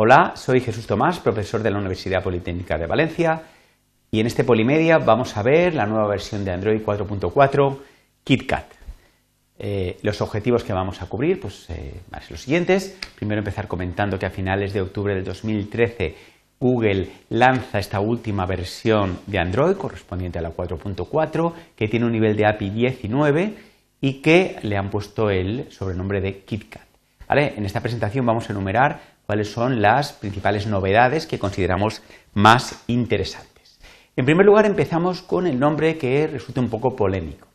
Hola, soy Jesús Tomás, profesor de la Universidad Politécnica de Valencia y en este Polimedia vamos a ver la nueva versión de Android 4.4 KitKat. Eh, los objetivos que vamos a cubrir pues, eh, van a ser los siguientes. Primero empezar comentando que a finales de octubre del 2013 Google lanza esta última versión de Android correspondiente a la 4.4 que tiene un nivel de API 19 y que le han puesto el sobrenombre de KitKat. En esta presentación vamos a enumerar cuáles son las principales novedades que consideramos más interesantes. En primer lugar, empezamos con el nombre que resulta un poco polémico.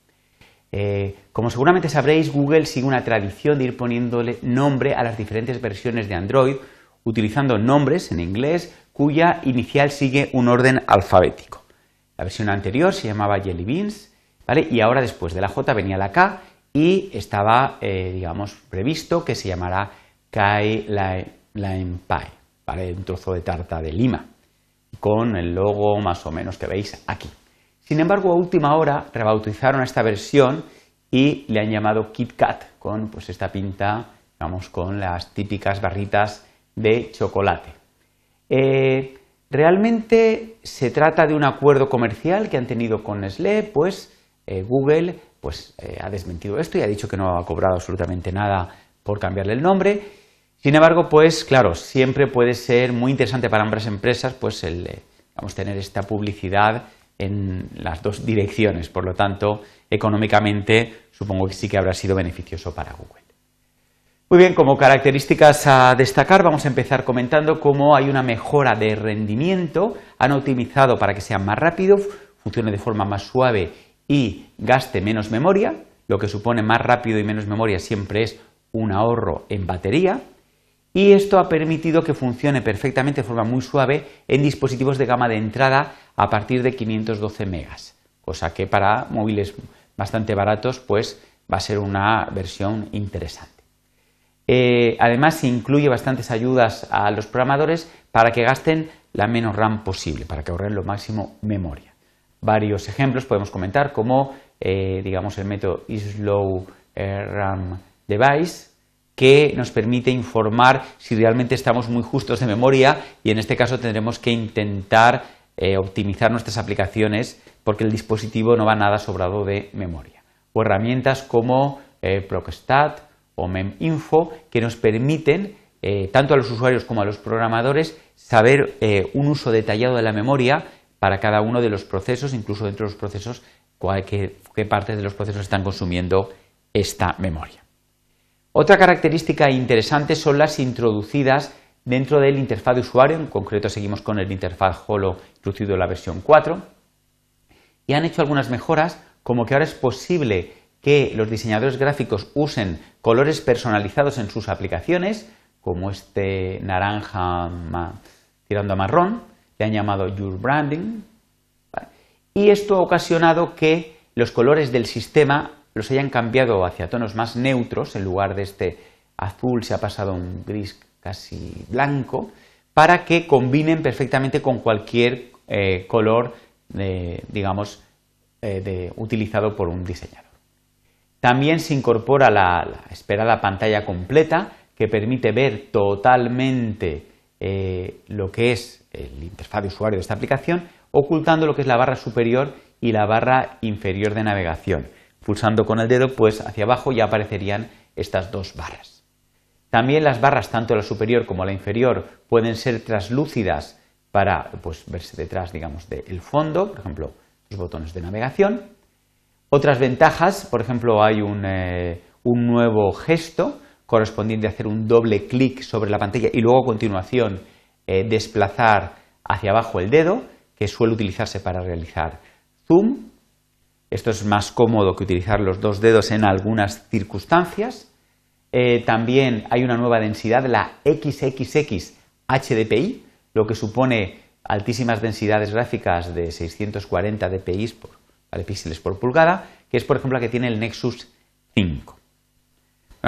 Eh, como seguramente sabréis, Google sigue una tradición de ir poniéndole nombre a las diferentes versiones de Android, utilizando nombres en inglés cuya inicial sigue un orden alfabético. La versión anterior se llamaba Jelly Beans, ¿vale? y ahora después de la J venía la K y estaba, eh, digamos, previsto que se llamara Kai Lime Pie, ¿vale? un trozo de tarta de lima, con el logo más o menos que veis aquí. Sin embargo, a última hora rebautizaron esta versión y le han llamado Kit Kat, con pues, esta pinta, vamos, con las típicas barritas de chocolate. Eh, realmente se trata de un acuerdo comercial que han tenido con Nestlé, pues eh, Google pues, eh, ha desmentido esto y ha dicho que no ha cobrado absolutamente nada por cambiarle el nombre. Sin embargo, pues claro, siempre puede ser muy interesante para ambas empresas pues el vamos, tener esta publicidad en las dos direcciones. Por lo tanto, económicamente supongo que sí que habrá sido beneficioso para Google. Muy bien, como características a destacar, vamos a empezar comentando cómo hay una mejora de rendimiento. Han optimizado para que sea más rápido, funcione de forma más suave y gaste menos memoria, lo que supone más rápido y menos memoria siempre es un ahorro en batería. Y esto ha permitido que funcione perfectamente de forma muy suave en dispositivos de gama de entrada a partir de 512 megas, cosa que para móviles bastante baratos pues va a ser una versión interesante. Eh, además, se incluye bastantes ayudas a los programadores para que gasten la menos RAM posible, para que ahorren lo máximo memoria varios ejemplos, podemos comentar como, eh, digamos, el método Slow eh, RAM Device, que nos permite informar si realmente estamos muy justos de memoria y en este caso tendremos que intentar eh, optimizar nuestras aplicaciones porque el dispositivo no va nada sobrado de memoria. O herramientas como Procstat o MemInfo que nos permiten tanto a los usuarios como a los programadores saber un uso detallado de la memoria para cada uno de los procesos, incluso dentro de los procesos, qué, qué partes de los procesos están consumiendo esta memoria. Otra característica interesante son las introducidas dentro del interfaz de usuario, en concreto seguimos con el interfaz Holo introducido en la versión 4, y han hecho algunas mejoras, como que ahora es posible que los diseñadores gráficos usen colores personalizados en sus aplicaciones, como este naranja tirando a marrón, le han llamado Your Branding, y esto ha ocasionado que los colores del sistema los hayan cambiado hacia tonos más neutros, en lugar de este azul se ha pasado a un gris casi blanco, para que combinen perfectamente con cualquier eh, color, digamos, eh, utilizado por un diseñador. También se incorpora la, esperada pantalla completa que permite ver totalmente eh, lo que es el interfaz de usuario de esta aplicación, ocultando lo que es la barra superior y la barra inferior de navegación. Pulsando con el dedo, pues hacia abajo ya aparecerían estas dos barras. También las barras, tanto la superior como la inferior, pueden ser translúcidas para pues, verse detrás, digamos, del fondo, por ejemplo, los botones de navegación. Otras ventajas, por ejemplo, hay un, eh, un nuevo gesto correspondiente a hacer un doble clic sobre la pantalla y luego a continuación eh, desplazar hacia abajo el dedo, que suele utilizarse para realizar zoom. Esto es más cómodo que utilizar los dos dedos en algunas circunstancias. Eh, también hay una nueva densidad, la XXX HDPI, lo que supone altísimas densidades gráficas de 640 dpi por, píxeles por pulgada, que es por ejemplo la que tiene el Nexus 5.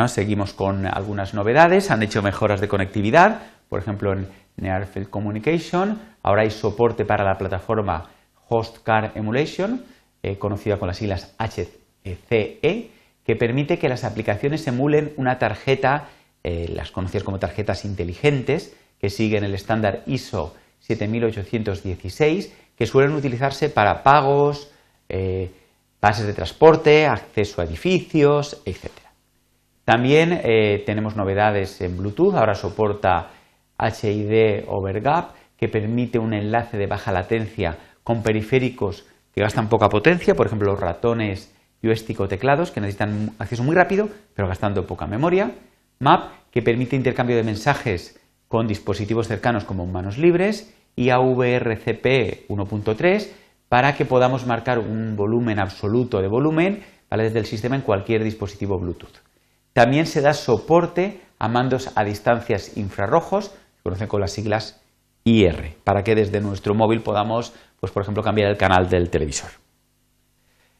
seguimos con algunas novedades, han hecho mejoras de conectividad, por ejemplo en Nearfield Communication. Ahora hay soporte para la plataforma Host Car Emulation, eh, conocida con las siglas HCE, que permite que las aplicaciones emulen una tarjeta, eh, las conocidas como tarjetas inteligentes, que siguen el estándar ISO 7816, que suelen utilizarse para pagos, eh, bases de transporte, acceso a edificios, etc. También tenemos novedades en Bluetooth, ahora soporta HID over GAP, que permite un enlace de baja latencia con periféricos que gastan poca potencia, por ejemplo los ratones joystick o teclados que necesitan acceso muy rápido pero gastando poca memoria. MAP que permite intercambio de mensajes con dispositivos cercanos como manos libres y AVRCP 1.3 para que podamos marcar un volumen absoluto de volumen desde el sistema en cualquier dispositivo Bluetooth. También se da soporte a mandos a distancias infrarrojos, que conocen con las siglas IR, para que desde nuestro móvil podamos, pues, por ejemplo, cambiar el canal del televisor.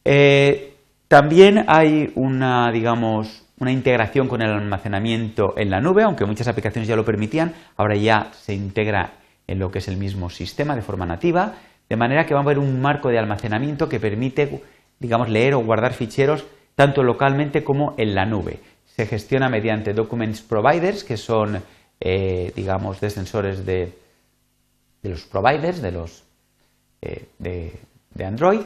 Eh, también hay una, digamos, una integración con el almacenamiento en la nube, aunque muchas aplicaciones ya lo permitían, ahora ya se integra en lo que es el mismo sistema de forma nativa, de manera que va a haber un marco de almacenamiento que permite, digamos, leer o guardar ficheros tanto localmente como en la nube. Se gestiona mediante Documents Providers, que son, eh, digamos, descensores de, de, los providers, de los eh, de, Android,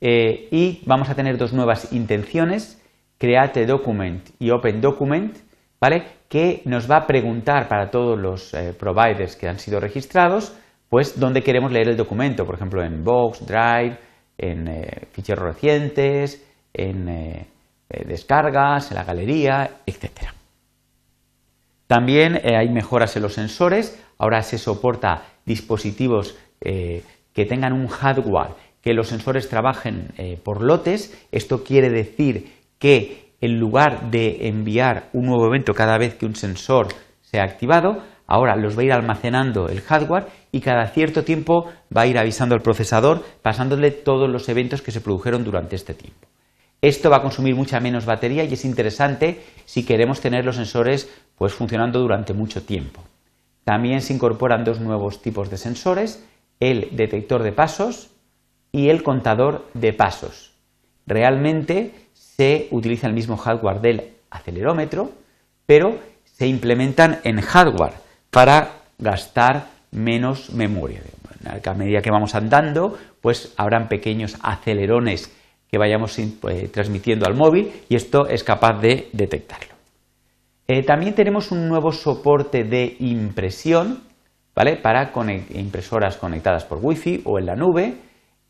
eh, y vamos a tener dos nuevas intenciones, Create Document y Open Document, ¿vale? que nos va a preguntar para todos los providers que han sido registrados pues dónde queremos leer el documento, por ejemplo en Box, Drive, en eh, ficheros recientes, en eh, eh, descargas, en la galería, etc. También hay mejoras en los sensores, ahora se soporta dispositivos que tengan un hardware, que los sensores trabajen por lotes, esto quiere decir que en lugar de enviar un nuevo evento cada vez que un sensor sea activado, Ahora los va a ir almacenando el hardware y cada cierto tiempo va a ir avisando al procesador pasándole todos los eventos que se produjeron durante este tiempo. Esto va a consumir mucha menos batería y es interesante si queremos tener los sensores pues, funcionando durante mucho tiempo. También se incorporan dos nuevos tipos de sensores, el detector de pasos y el contador de pasos. Realmente se utiliza el mismo hardware del acelerómetro, pero se implementan en hardware para gastar menos memoria. A medida que vamos andando, pues habrán pequeños acelerones que vayamos pues, transmitiendo al móvil y esto es capaz de detectarlo. Eh, también tenemos un nuevo soporte de impresión para impresoras conectadas por Wi-Fi o en la nube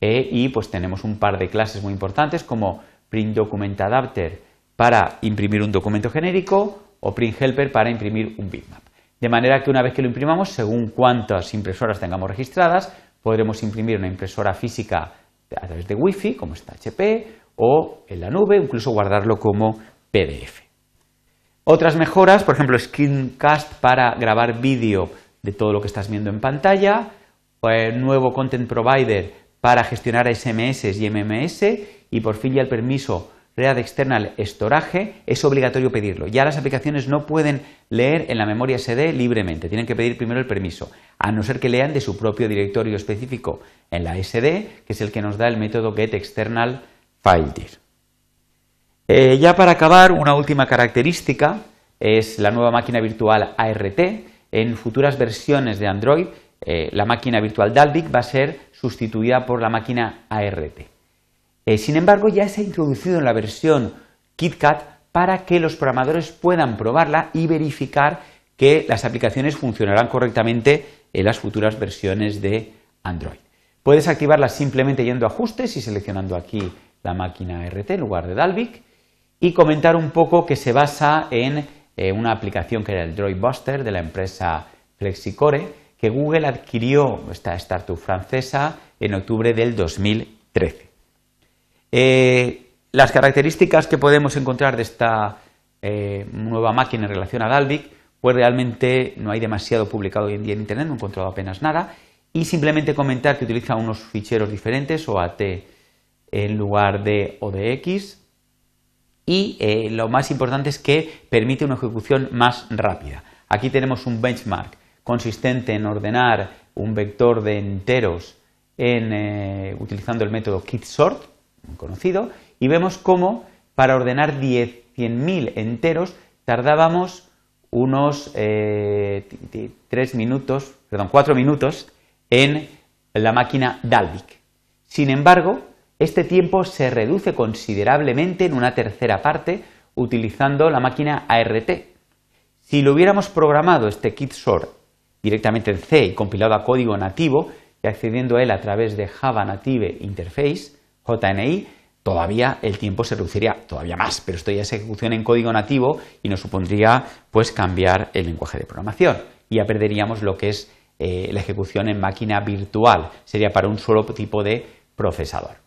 eh, y pues tenemos un par de clases muy importantes como Print Document Adapter para imprimir un documento genérico o Print Helper para imprimir un bitmap. De manera que una vez que lo imprimamos, según cuántas impresoras tengamos registradas, podremos imprimir una impresora física a través de Wi-Fi, como está HP, o en la nube, incluso guardarlo como PDF. Otras mejoras, por ejemplo, Screencast para grabar vídeo de todo lo que estás viendo en pantalla, nuevo Content Provider para gestionar SMS y MMS y por fin ya el permiso Read External Storage es obligatorio pedirlo. Ya las aplicaciones no pueden leer en la memoria SD libremente, tienen que pedir primero el permiso, a no ser que lean de su propio directorio específico en la SD, que es el que nos da el método getExternalFileDir. Eh, ya para acabar, una última característica es la nueva máquina virtual ART. En futuras versiones de Android, eh, la máquina virtual Dalvik va a ser sustituida por la máquina ART. Eh, sin embargo, ya se ha introducido en la versión KitKat para que los programadores puedan probarla y verificar que las aplicaciones funcionarán correctamente en las futuras versiones de Android. Puedes activarla simplemente yendo a ajustes y seleccionando aquí la máquina RT en lugar de Dalvik y comentar un poco que se basa en eh, una aplicación que era el Droid Buster de la empresa Flexicore que Google adquirió esta startup francesa en octubre del 2013. Eh, las características que podemos encontrar de esta eh, nueva máquina en relación a Dalvik, pues realmente no hay demasiado publicado hoy en día en Internet, no he encontrado apenas nada, y simplemente comentar que utiliza unos ficheros diferentes, OAT en lugar de ODX, y eh, lo más importante es que permite una ejecución más rápida. Aquí tenemos un benchmark consistente en ordenar un vector de enteros utilizando el método KitSort, conocido, y vemos cómo para ordenar 100.000 enteros tardábamos unos eh, minutos, perdón, cuatro minutos en la máquina Dalvik. Sin embargo, este tiempo se reduce considerablemente en una tercera parte utilizando la máquina ART. Si lo hubiéramos programado este KitSort directamente en C y compilado a código nativo y accediendo a él a través de Java Native Interface, JNI, todavía el tiempo se reduciría todavía más, pero esto ya es ejecución en código nativo y nos supondría pues cambiar el lenguaje de programación y ya perderíamos lo que es eh, la ejecución en máquina virtual, sería para un solo tipo de procesador.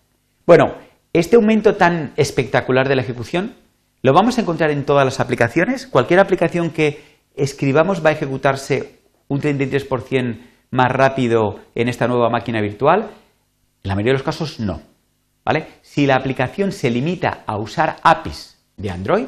Bueno, este aumento tan espectacular de la ejecución lo vamos a encontrar en todas las aplicaciones. Cualquier aplicación que escribamos va a ejecutarse un 33% más rápido en esta nueva máquina virtual. En la mayoría de los casos no. ¿vale? Si la aplicación se limita a usar APIs de Android,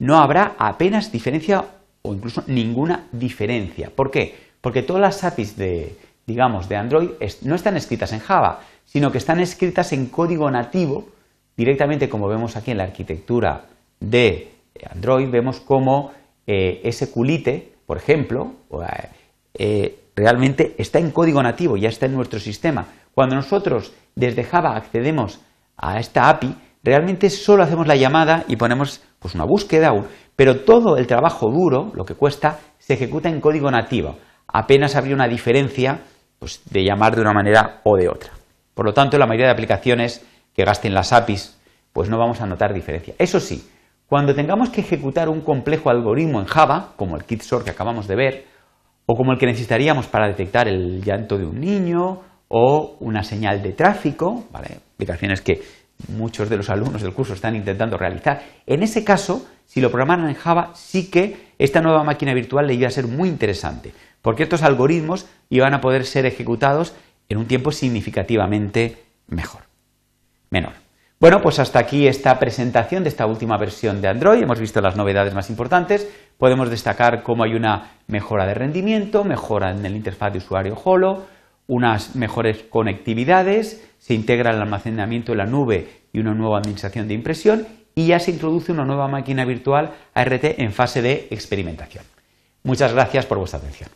no habrá apenas diferencia o incluso ninguna diferencia. ¿Por qué? Porque todas las APIs de, digamos, de Android no están escritas en Java, sino que están escritas en código nativo, directamente como vemos aquí en la arquitectura de Android, vemos cómo eh, ese culite, por ejemplo, eh, realmente está en código nativo, ya está en nuestro sistema. Cuando nosotros desde Java accedemos a esta API, realmente solo hacemos la llamada y ponemos pues, una búsqueda, pero todo el trabajo duro, lo que cuesta, se ejecuta en código nativo. Apenas habría una diferencia pues, de llamar de una manera o de otra. Por lo tanto, la mayoría de aplicaciones que gasten las APIs, pues no vamos a notar diferencia. Eso sí, cuando tengamos que ejecutar un complejo algoritmo en Java, como el KitSort que acabamos de ver, o como el que necesitaríamos para detectar el llanto de un niño, o una señal de tráfico, aplicaciones que muchos de los alumnos del curso están intentando realizar. En ese caso, si lo programaran en Java, sí que esta nueva máquina virtual le iba a ser muy interesante, porque estos algoritmos iban a poder ser ejecutados en un tiempo significativamente mejor, menor. Bueno, pues hasta aquí esta presentación de esta última versión de Android. Hemos visto las novedades más importantes. Podemos destacar cómo hay una mejora de rendimiento, mejora en el interfaz de usuario Holo, unas mejores conectividades, se integra el almacenamiento en la nube y una nueva administración de impresión y ya se introduce una nueva máquina virtual ART en fase de experimentación. Muchas gracias por vuestra atención.